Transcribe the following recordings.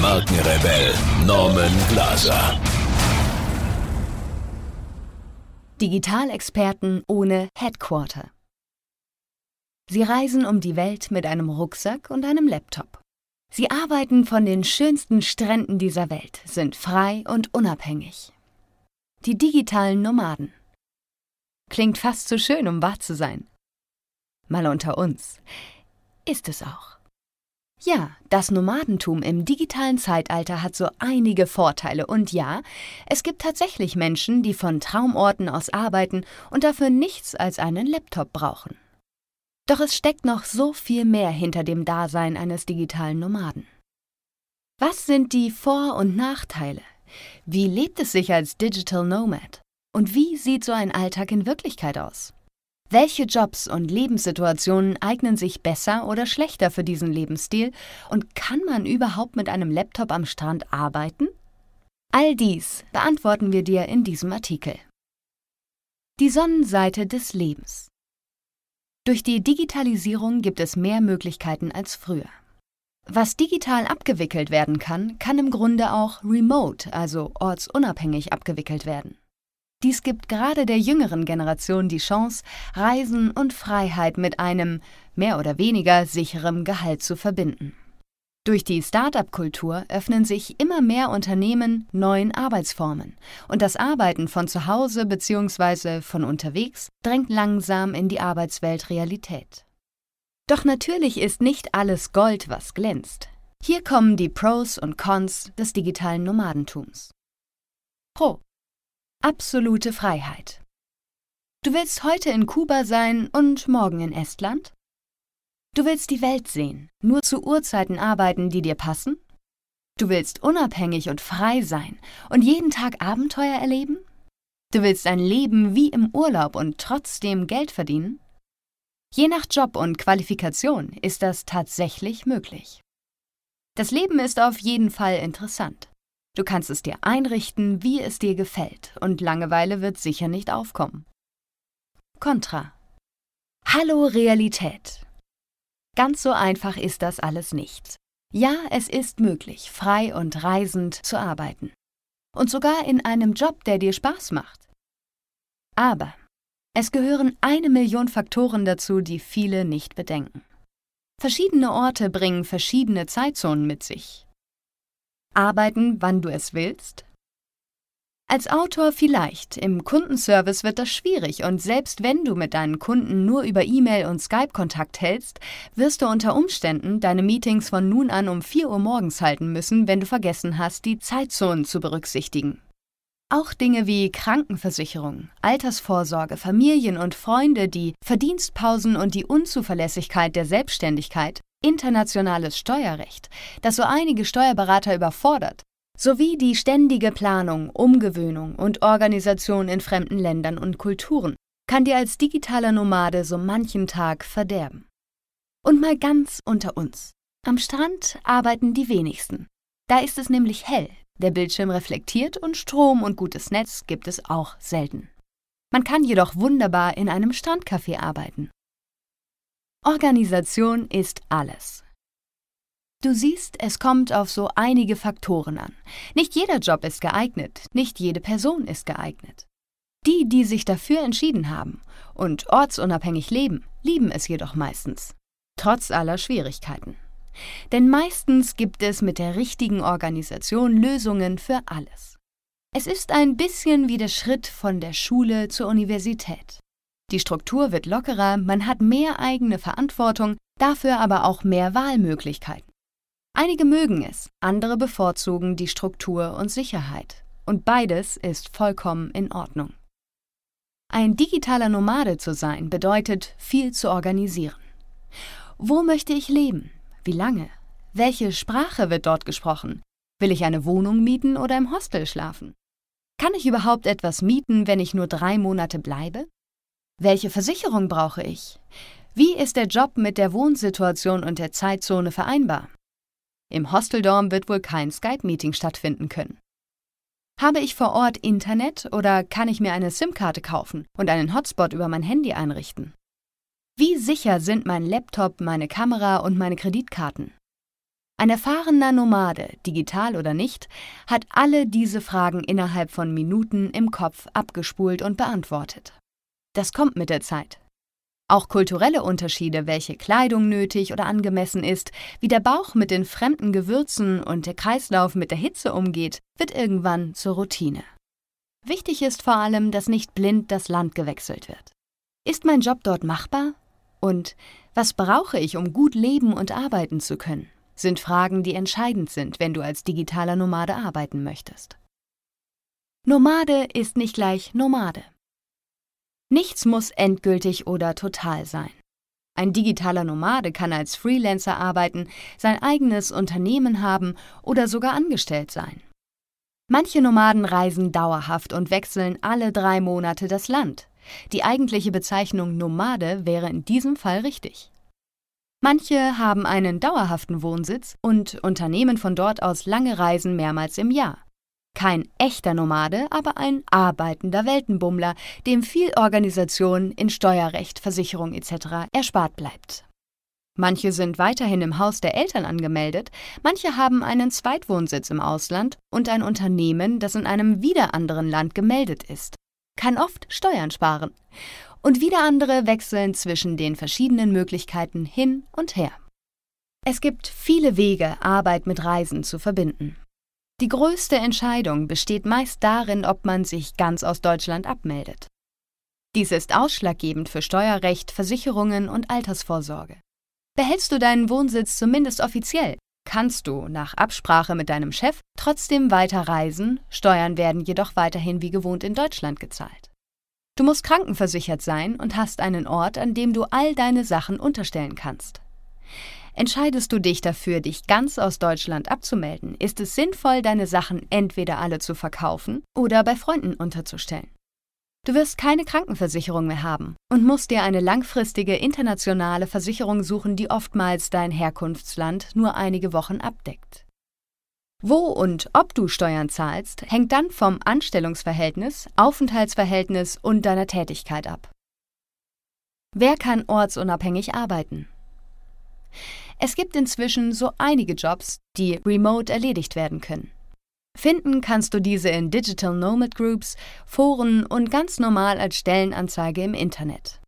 Markenrebell Norman Glaser. Digitalexperten ohne Headquarter. Sie reisen um die Welt mit einem Rucksack und einem Laptop. Sie arbeiten von den schönsten Stränden dieser Welt, sind frei und unabhängig. Die digitalen Nomaden. Klingt fast zu schön, um wahr zu sein. Mal unter uns. Ist es auch. Ja, das Nomadentum im digitalen Zeitalter hat so einige Vorteile und ja, es gibt tatsächlich Menschen, die von Traumorten aus arbeiten und dafür nichts als einen Laptop brauchen. Doch es steckt noch so viel mehr hinter dem Dasein eines digitalen Nomaden. Was sind die Vor- und Nachteile? Wie lebt es sich als Digital Nomad? Und wie sieht so ein Alltag in Wirklichkeit aus? Welche Jobs und Lebenssituationen eignen sich besser oder schlechter für diesen Lebensstil und kann man überhaupt mit einem Laptop am Strand arbeiten? All dies beantworten wir dir in diesem Artikel. Die Sonnenseite des Lebens. Durch die Digitalisierung gibt es mehr Möglichkeiten als früher. Was digital abgewickelt werden kann, kann im Grunde auch remote, also ortsunabhängig abgewickelt werden. Dies gibt gerade der jüngeren Generation die Chance, Reisen und Freiheit mit einem mehr oder weniger sicherem Gehalt zu verbinden. Durch die Start-up-Kultur öffnen sich immer mehr Unternehmen neuen Arbeitsformen und das Arbeiten von zu Hause bzw. von unterwegs drängt langsam in die Arbeitswelt Realität. Doch natürlich ist nicht alles Gold, was glänzt. Hier kommen die Pros und Cons des digitalen Nomadentums. Pro Absolute Freiheit. Du willst heute in Kuba sein und morgen in Estland? Du willst die Welt sehen, nur zu Uhrzeiten arbeiten, die dir passen? Du willst unabhängig und frei sein und jeden Tag Abenteuer erleben? Du willst ein Leben wie im Urlaub und trotzdem Geld verdienen? Je nach Job und Qualifikation ist das tatsächlich möglich. Das Leben ist auf jeden Fall interessant. Du kannst es dir einrichten, wie es dir gefällt, und Langeweile wird sicher nicht aufkommen. Contra. Hallo Realität. Ganz so einfach ist das alles nicht. Ja, es ist möglich, frei und reisend zu arbeiten. Und sogar in einem Job, der dir Spaß macht. Aber es gehören eine Million Faktoren dazu, die viele nicht bedenken. Verschiedene Orte bringen verschiedene Zeitzonen mit sich. Arbeiten, wann du es willst? Als Autor vielleicht, im Kundenservice wird das schwierig und selbst wenn du mit deinen Kunden nur über E-Mail und Skype Kontakt hältst, wirst du unter Umständen deine Meetings von nun an um 4 Uhr morgens halten müssen, wenn du vergessen hast, die Zeitzonen zu berücksichtigen. Auch Dinge wie Krankenversicherung, Altersvorsorge, Familien und Freunde, die Verdienstpausen und die Unzuverlässigkeit der Selbstständigkeit internationales Steuerrecht, das so einige Steuerberater überfordert, sowie die ständige Planung, Umgewöhnung und Organisation in fremden Ländern und Kulturen kann dir als digitaler Nomade so manchen Tag verderben. Und mal ganz unter uns. Am Strand arbeiten die wenigsten. Da ist es nämlich hell, der Bildschirm reflektiert und Strom und gutes Netz gibt es auch selten. Man kann jedoch wunderbar in einem Strandcafé arbeiten. Organisation ist alles. Du siehst, es kommt auf so einige Faktoren an. Nicht jeder Job ist geeignet, nicht jede Person ist geeignet. Die, die sich dafür entschieden haben und ortsunabhängig leben, lieben es jedoch meistens, trotz aller Schwierigkeiten. Denn meistens gibt es mit der richtigen Organisation Lösungen für alles. Es ist ein bisschen wie der Schritt von der Schule zur Universität. Die Struktur wird lockerer, man hat mehr eigene Verantwortung, dafür aber auch mehr Wahlmöglichkeiten. Einige mögen es, andere bevorzugen die Struktur und Sicherheit. Und beides ist vollkommen in Ordnung. Ein digitaler Nomade zu sein bedeutet, viel zu organisieren. Wo möchte ich leben? Wie lange? Welche Sprache wird dort gesprochen? Will ich eine Wohnung mieten oder im Hostel schlafen? Kann ich überhaupt etwas mieten, wenn ich nur drei Monate bleibe? Welche Versicherung brauche ich? Wie ist der Job mit der Wohnsituation und der Zeitzone vereinbar? Im Hosteldorm wird wohl kein Skype-Meeting stattfinden können. Habe ich vor Ort Internet oder kann ich mir eine SIM-Karte kaufen und einen Hotspot über mein Handy einrichten? Wie sicher sind mein Laptop, meine Kamera und meine Kreditkarten? Ein erfahrener Nomade, digital oder nicht, hat alle diese Fragen innerhalb von Minuten im Kopf abgespult und beantwortet. Das kommt mit der Zeit. Auch kulturelle Unterschiede, welche Kleidung nötig oder angemessen ist, wie der Bauch mit den fremden Gewürzen und der Kreislauf mit der Hitze umgeht, wird irgendwann zur Routine. Wichtig ist vor allem, dass nicht blind das Land gewechselt wird. Ist mein Job dort machbar? Und was brauche ich, um gut leben und arbeiten zu können? sind Fragen, die entscheidend sind, wenn du als digitaler Nomade arbeiten möchtest. Nomade ist nicht gleich Nomade. Nichts muss endgültig oder total sein. Ein digitaler Nomade kann als Freelancer arbeiten, sein eigenes Unternehmen haben oder sogar angestellt sein. Manche Nomaden reisen dauerhaft und wechseln alle drei Monate das Land. Die eigentliche Bezeichnung Nomade wäre in diesem Fall richtig. Manche haben einen dauerhaften Wohnsitz und unternehmen von dort aus lange Reisen mehrmals im Jahr. Kein echter Nomade, aber ein arbeitender Weltenbummler, dem viel Organisation in Steuerrecht, Versicherung etc. erspart bleibt. Manche sind weiterhin im Haus der Eltern angemeldet, manche haben einen Zweitwohnsitz im Ausland und ein Unternehmen, das in einem wieder anderen Land gemeldet ist, kann oft Steuern sparen. Und wieder andere wechseln zwischen den verschiedenen Möglichkeiten hin und her. Es gibt viele Wege, Arbeit mit Reisen zu verbinden. Die größte Entscheidung besteht meist darin, ob man sich ganz aus Deutschland abmeldet. Dies ist ausschlaggebend für Steuerrecht, Versicherungen und Altersvorsorge. Behältst du deinen Wohnsitz zumindest offiziell, kannst du nach Absprache mit deinem Chef trotzdem weiter reisen, Steuern werden jedoch weiterhin wie gewohnt in Deutschland gezahlt. Du musst krankenversichert sein und hast einen Ort, an dem du all deine Sachen unterstellen kannst. Entscheidest du dich dafür, dich ganz aus Deutschland abzumelden, ist es sinnvoll, deine Sachen entweder alle zu verkaufen oder bei Freunden unterzustellen. Du wirst keine Krankenversicherung mehr haben und musst dir eine langfristige internationale Versicherung suchen, die oftmals dein Herkunftsland nur einige Wochen abdeckt. Wo und ob du Steuern zahlst, hängt dann vom Anstellungsverhältnis, Aufenthaltsverhältnis und deiner Tätigkeit ab. Wer kann ortsunabhängig arbeiten? Es gibt inzwischen so einige Jobs, die remote erledigt werden können. Finden kannst du diese in Digital Nomad Groups, Foren und ganz normal als Stellenanzeige im Internet.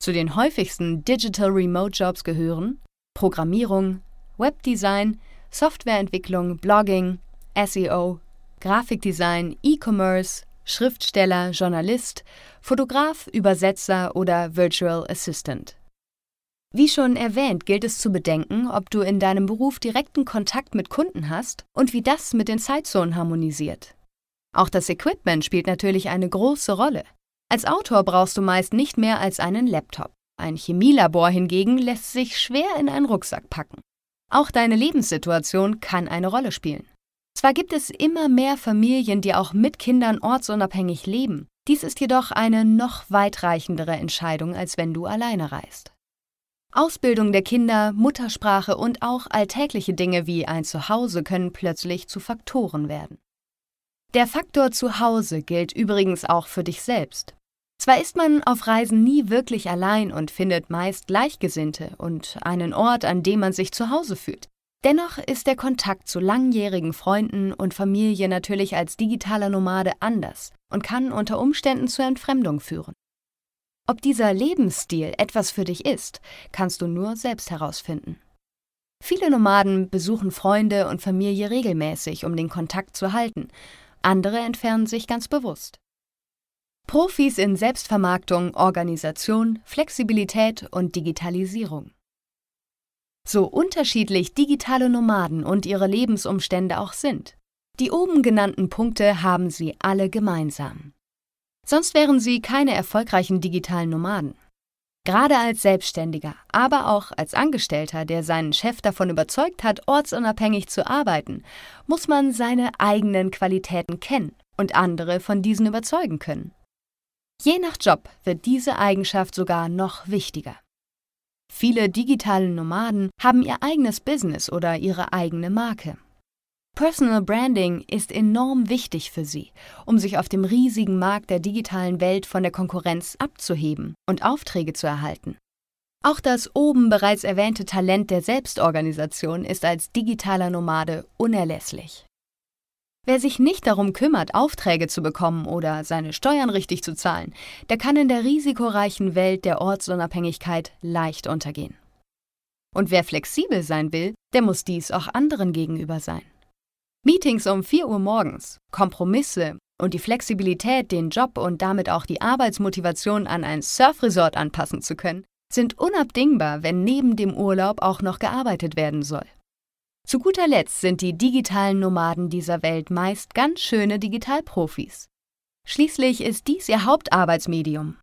Zu den häufigsten Digital Remote Jobs gehören Programmierung, Webdesign, Softwareentwicklung, Blogging, SEO, Grafikdesign, E-Commerce, Schriftsteller, Journalist, Fotograf, Übersetzer oder Virtual Assistant. Wie schon erwähnt, gilt es zu bedenken, ob du in deinem Beruf direkten Kontakt mit Kunden hast und wie das mit den Zeitzonen harmonisiert. Auch das Equipment spielt natürlich eine große Rolle. Als Autor brauchst du meist nicht mehr als einen Laptop. Ein Chemielabor hingegen lässt sich schwer in einen Rucksack packen. Auch deine Lebenssituation kann eine Rolle spielen. Zwar gibt es immer mehr Familien, die auch mit Kindern ortsunabhängig leben, dies ist jedoch eine noch weitreichendere Entscheidung, als wenn du alleine reist. Ausbildung der Kinder, Muttersprache und auch alltägliche Dinge wie ein Zuhause können plötzlich zu Faktoren werden. Der Faktor Zuhause gilt übrigens auch für dich selbst. Zwar ist man auf Reisen nie wirklich allein und findet meist Gleichgesinnte und einen Ort, an dem man sich zu Hause fühlt. Dennoch ist der Kontakt zu langjährigen Freunden und Familie natürlich als digitaler Nomade anders und kann unter Umständen zur Entfremdung führen. Ob dieser Lebensstil etwas für dich ist, kannst du nur selbst herausfinden. Viele Nomaden besuchen Freunde und Familie regelmäßig, um den Kontakt zu halten, andere entfernen sich ganz bewusst. Profis in Selbstvermarktung, Organisation, Flexibilität und Digitalisierung. So unterschiedlich digitale Nomaden und ihre Lebensumstände auch sind, die oben genannten Punkte haben sie alle gemeinsam. Sonst wären sie keine erfolgreichen digitalen Nomaden. Gerade als Selbstständiger, aber auch als Angestellter, der seinen Chef davon überzeugt hat, ortsunabhängig zu arbeiten, muss man seine eigenen Qualitäten kennen und andere von diesen überzeugen können. Je nach Job wird diese Eigenschaft sogar noch wichtiger. Viele digitale Nomaden haben ihr eigenes Business oder ihre eigene Marke. Personal Branding ist enorm wichtig für sie, um sich auf dem riesigen Markt der digitalen Welt von der Konkurrenz abzuheben und Aufträge zu erhalten. Auch das oben bereits erwähnte Talent der Selbstorganisation ist als digitaler Nomade unerlässlich. Wer sich nicht darum kümmert, Aufträge zu bekommen oder seine Steuern richtig zu zahlen, der kann in der risikoreichen Welt der Ortsunabhängigkeit leicht untergehen. Und wer flexibel sein will, der muss dies auch anderen gegenüber sein. Meetings um 4 Uhr morgens, Kompromisse und die Flexibilität, den Job und damit auch die Arbeitsmotivation an ein Surfresort anpassen zu können, sind unabdingbar, wenn neben dem Urlaub auch noch gearbeitet werden soll. Zu guter Letzt sind die digitalen Nomaden dieser Welt meist ganz schöne Digitalprofis. Schließlich ist dies ihr Hauptarbeitsmedium.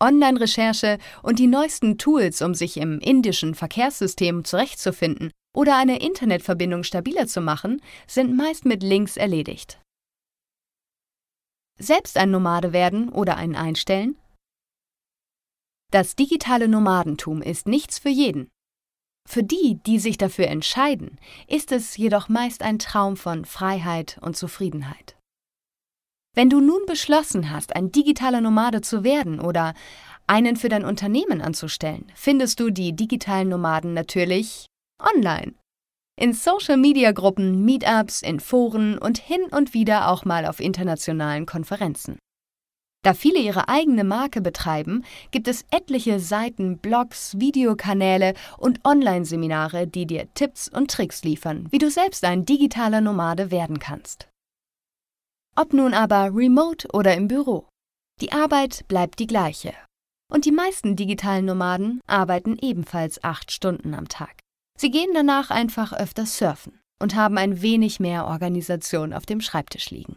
Online-Recherche und die neuesten Tools, um sich im indischen Verkehrssystem zurechtzufinden, oder eine Internetverbindung stabiler zu machen, sind meist mit Links erledigt. Selbst ein Nomade werden oder einen einstellen? Das digitale Nomadentum ist nichts für jeden. Für die, die sich dafür entscheiden, ist es jedoch meist ein Traum von Freiheit und Zufriedenheit. Wenn du nun beschlossen hast, ein digitaler Nomade zu werden oder einen für dein Unternehmen anzustellen, findest du die digitalen Nomaden natürlich online. In Social-Media-Gruppen, Meetups, in Foren und hin und wieder auch mal auf internationalen Konferenzen. Da viele ihre eigene Marke betreiben, gibt es etliche Seiten, Blogs, Videokanäle und Online-Seminare, die dir Tipps und Tricks liefern, wie du selbst ein digitaler Nomade werden kannst. Ob nun aber remote oder im Büro, die Arbeit bleibt die gleiche. Und die meisten digitalen Nomaden arbeiten ebenfalls acht Stunden am Tag. Sie gehen danach einfach öfter surfen und haben ein wenig mehr Organisation auf dem Schreibtisch liegen.